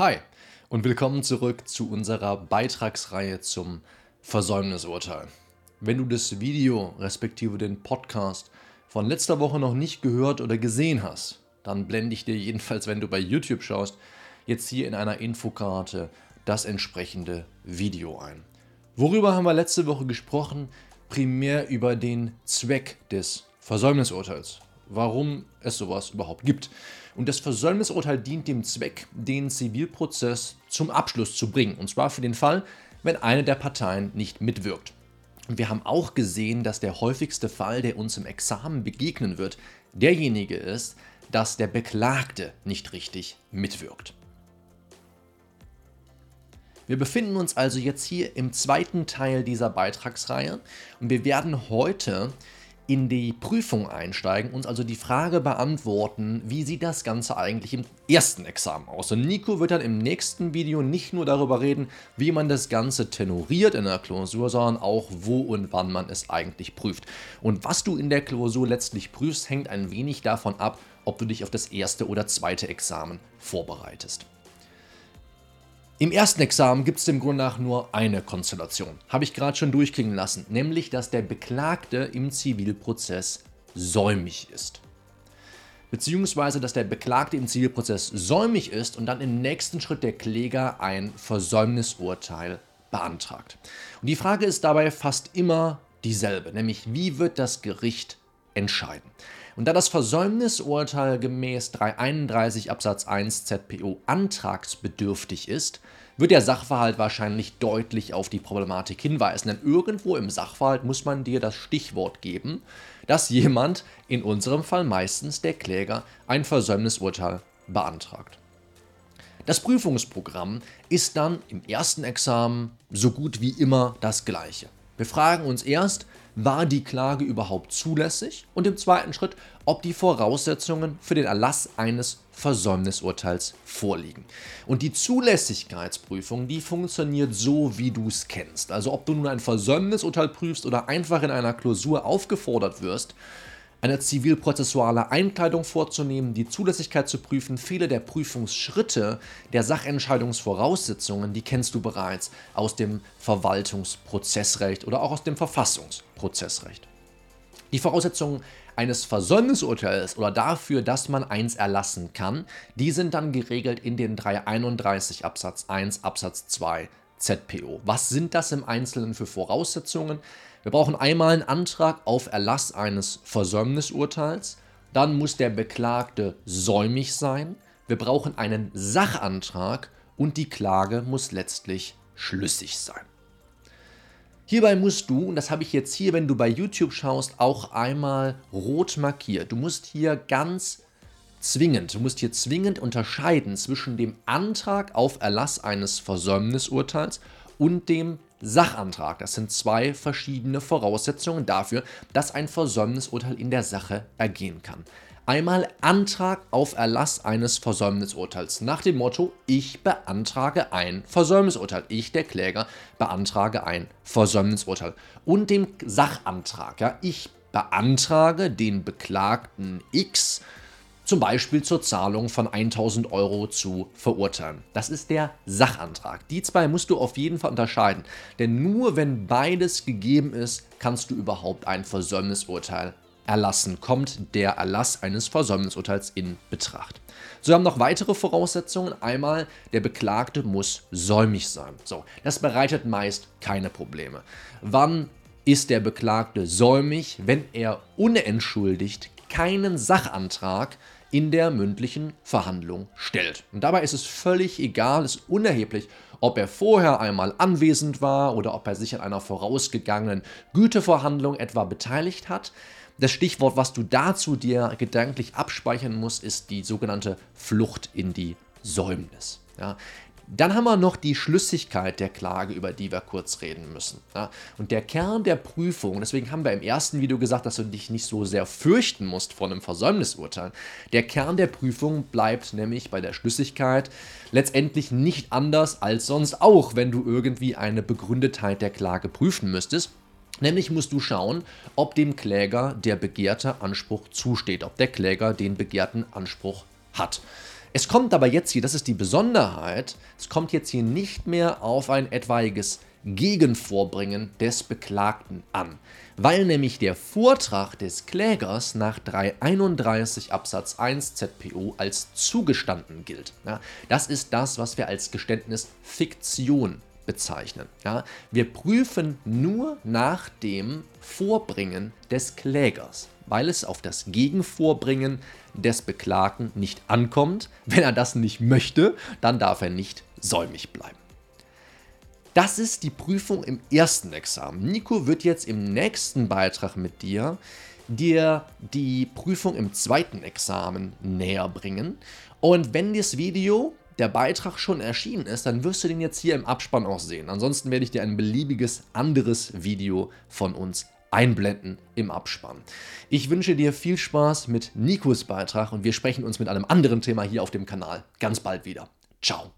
Hi und willkommen zurück zu unserer Beitragsreihe zum Versäumnisurteil. Wenn du das Video respektive den Podcast von letzter Woche noch nicht gehört oder gesehen hast, dann blende ich dir jedenfalls, wenn du bei YouTube schaust, jetzt hier in einer Infokarte das entsprechende Video ein. Worüber haben wir letzte Woche gesprochen? Primär über den Zweck des Versäumnisurteils. Warum es sowas überhaupt gibt. Und das Versäumnisurteil dient dem Zweck, den Zivilprozess zum Abschluss zu bringen. Und zwar für den Fall, wenn eine der Parteien nicht mitwirkt. Und wir haben auch gesehen, dass der häufigste Fall, der uns im Examen begegnen wird, derjenige ist, dass der Beklagte nicht richtig mitwirkt. Wir befinden uns also jetzt hier im zweiten Teil dieser Beitragsreihe und wir werden heute in die Prüfung einsteigen, uns also die Frage beantworten, wie sieht das Ganze eigentlich im ersten Examen aus. Und Nico wird dann im nächsten Video nicht nur darüber reden, wie man das Ganze tenoriert in der Klausur, sondern auch, wo und wann man es eigentlich prüft. Und was du in der Klausur letztlich prüfst, hängt ein wenig davon ab, ob du dich auf das erste oder zweite Examen vorbereitest. Im ersten Examen gibt es dem Grunde nach nur eine Konstellation. Habe ich gerade schon durchklingen lassen, nämlich dass der Beklagte im Zivilprozess säumig ist. Beziehungsweise, dass der Beklagte im Zivilprozess säumig ist und dann im nächsten Schritt der Kläger ein Versäumnisurteil beantragt. Und die Frage ist dabei fast immer dieselbe, nämlich wie wird das Gericht entscheiden? Und da das Versäumnisurteil gemäß 331 Absatz 1 ZPO antragsbedürftig ist, wird der Sachverhalt wahrscheinlich deutlich auf die Problematik hinweisen. Denn irgendwo im Sachverhalt muss man dir das Stichwort geben, dass jemand, in unserem Fall meistens der Kläger, ein Versäumnisurteil beantragt. Das Prüfungsprogramm ist dann im ersten Examen so gut wie immer das gleiche. Wir fragen uns erst, war die Klage überhaupt zulässig? Und im zweiten Schritt, ob die Voraussetzungen für den Erlass eines Versäumnisurteils vorliegen. Und die Zulässigkeitsprüfung, die funktioniert so, wie du es kennst. Also ob du nun ein Versäumnisurteil prüfst oder einfach in einer Klausur aufgefordert wirst, eine zivilprozessuale Einkleidung vorzunehmen, die Zulässigkeit zu prüfen. Viele der Prüfungsschritte der Sachentscheidungsvoraussetzungen, die kennst du bereits aus dem Verwaltungsprozessrecht oder auch aus dem Verfassungsprozessrecht. Die Voraussetzungen eines Versäumnisurteils oder dafür, dass man eins erlassen kann, die sind dann geregelt in den 331 Absatz 1 Absatz 2 ZPO. Was sind das im Einzelnen für Voraussetzungen? Wir brauchen einmal einen Antrag auf Erlass eines Versäumnisurteils, dann muss der Beklagte säumig sein, wir brauchen einen Sachantrag und die Klage muss letztlich schlüssig sein. Hierbei musst du, und das habe ich jetzt hier, wenn du bei YouTube schaust, auch einmal rot markiert. Du musst hier ganz zwingend, du musst hier zwingend unterscheiden zwischen dem Antrag auf Erlass eines Versäumnisurteils und dem Sachantrag. Das sind zwei verschiedene Voraussetzungen dafür, dass ein Versäumnisurteil in der Sache ergehen kann. Einmal Antrag auf Erlass eines Versäumnisurteils nach dem Motto, ich beantrage ein Versäumnisurteil. Ich, der Kläger, beantrage ein Versäumnisurteil. Und dem Sachantrag, ja, ich beantrage den Beklagten X zum Beispiel zur Zahlung von 1000 Euro zu verurteilen. Das ist der Sachantrag. Die zwei musst du auf jeden Fall unterscheiden, denn nur wenn beides gegeben ist, kannst du überhaupt ein Versäumnisurteil erlassen, kommt der Erlass eines Versäumnisurteils in Betracht. So haben noch weitere Voraussetzungen. Einmal, der Beklagte muss säumig sein. So, das bereitet meist keine Probleme. Wann ist der Beklagte säumig, wenn er unentschuldigt keinen Sachantrag in der mündlichen Verhandlung stellt. Und dabei ist es völlig egal, es ist unerheblich, ob er vorher einmal anwesend war oder ob er sich an einer vorausgegangenen Güteverhandlung etwa beteiligt hat. Das Stichwort, was du dazu dir gedanklich abspeichern musst, ist die sogenannte Flucht in die Säumnis. Ja, dann haben wir noch die Schlüssigkeit der Klage, über die wir kurz reden müssen. Und der Kern der Prüfung, deswegen haben wir im ersten Video gesagt, dass du dich nicht so sehr fürchten musst vor einem Versäumnisurteil. Der Kern der Prüfung bleibt nämlich bei der Schlüssigkeit letztendlich nicht anders als sonst auch, wenn du irgendwie eine Begründetheit der Klage prüfen müsstest. Nämlich musst du schauen, ob dem Kläger der begehrte Anspruch zusteht, ob der Kläger den begehrten Anspruch hat. Es kommt aber jetzt hier, das ist die Besonderheit, es kommt jetzt hier nicht mehr auf ein etwaiges Gegenvorbringen des Beklagten an, weil nämlich der Vortrag des Klägers nach 331 Absatz 1 ZPO als zugestanden gilt. Ja, das ist das, was wir als Geständnisfiktion bezeichnen. Ja, wir prüfen nur nach dem Vorbringen des Klägers, weil es auf das Gegenvorbringen des Beklagten nicht ankommt. Wenn er das nicht möchte, dann darf er nicht säumig bleiben. Das ist die Prüfung im ersten Examen. Nico wird jetzt im nächsten Beitrag mit dir dir die Prüfung im zweiten Examen näher bringen. Und wenn das Video, der Beitrag schon erschienen ist, dann wirst du den jetzt hier im Abspann auch sehen. Ansonsten werde ich dir ein beliebiges anderes Video von uns einblenden im Abspann. Ich wünsche dir viel Spaß mit Nikos Beitrag und wir sprechen uns mit einem anderen Thema hier auf dem Kanal ganz bald wieder. Ciao.